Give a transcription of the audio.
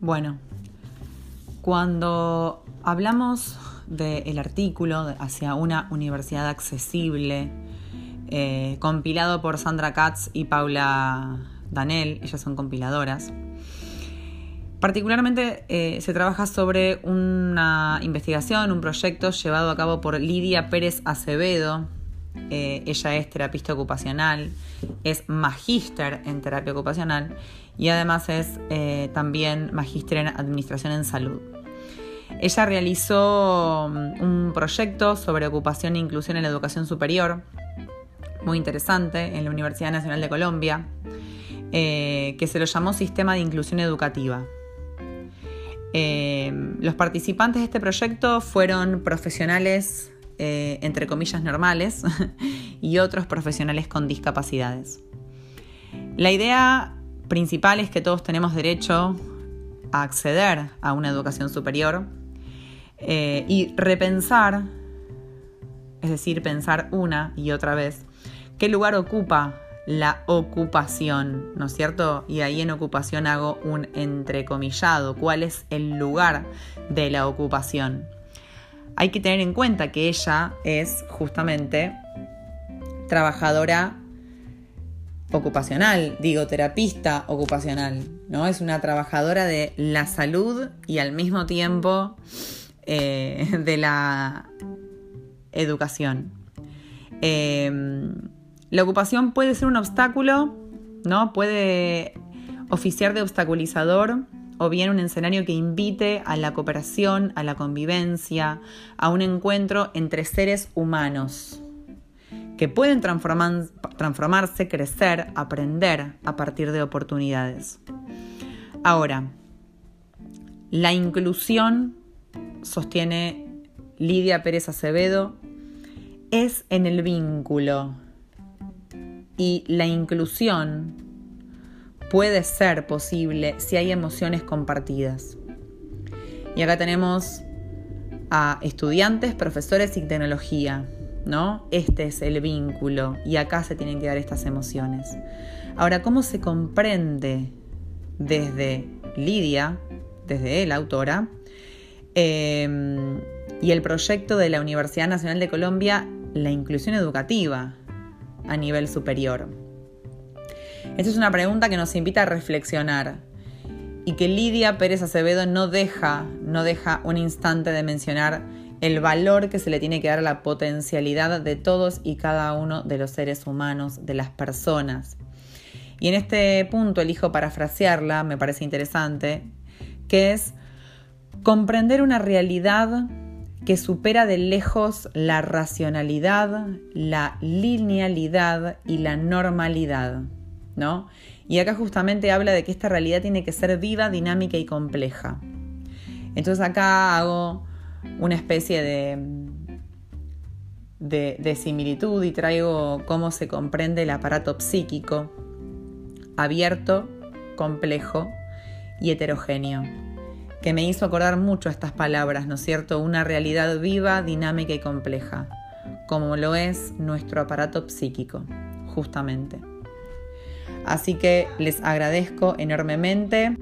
Bueno, cuando hablamos del artículo hacia una universidad accesible, eh, compilado por Sandra Katz y Paula Danel, ellas son compiladoras, Particularmente eh, se trabaja sobre una investigación, un proyecto llevado a cabo por Lidia Pérez Acevedo. Eh, ella es terapista ocupacional, es magíster en terapia ocupacional y además es eh, también magíster en administración en salud. Ella realizó mm, un proyecto sobre ocupación e inclusión en la educación superior, muy interesante, en la Universidad Nacional de Colombia, que se lo llamó Sistema de Inclusión Educativa. Eh, los participantes de este proyecto fueron profesionales, eh, entre comillas, normales y otros profesionales con discapacidades. La idea principal es que todos tenemos derecho a acceder a una educación superior eh, y repensar, es decir, pensar una y otra vez, qué lugar ocupa la ocupación, ¿no es cierto? Y ahí en ocupación hago un entrecomillado, cuál es el lugar de la ocupación. Hay que tener en cuenta que ella es justamente trabajadora ocupacional, digo terapista ocupacional, ¿no? Es una trabajadora de la salud y al mismo tiempo eh, de la educación. Eh, la ocupación puede ser un obstáculo, ¿no? Puede oficiar de obstaculizador o bien un escenario que invite a la cooperación, a la convivencia, a un encuentro entre seres humanos que pueden transformarse, crecer, aprender a partir de oportunidades. Ahora, la inclusión, sostiene Lidia Pérez Acevedo, es en el vínculo, y la inclusión puede ser posible si hay emociones compartidas. Y acá tenemos a estudiantes, profesores y tecnología, ¿no? Este es el vínculo y acá se tienen que dar estas emociones. Ahora, ¿cómo se comprende desde Lidia, desde la autora, em, y el proyecto de la Universidad Nacional de Colombia, la inclusión educativa? a nivel superior? Esta es una pregunta que nos invita a reflexionar y que Lidia Pérez Acevedo no deja, no deja un instante de mencionar el valor que se le tiene que dar a la potencialidad de todos y cada uno de los seres humanos, de las personas. Y en este punto elijo parafrasearla, me parece interesante, que es comprender una realidad que supera de lejos la racionalidad, la linealidad y la normalidad, ¿no? Y acá justamente habla de que esta realidad tiene que ser viva, dinámica y compleja. Entonces acá hago una especie de, de, de similitud y traigo cómo se comprende el aparato psíquico abierto, complejo y heterogéneo que me hizo acordar mucho estas palabras, ¿no es cierto? Una realidad viva, dinámica y compleja, como lo es nuestro aparato psíquico, justamente. Así que les agradezco enormemente.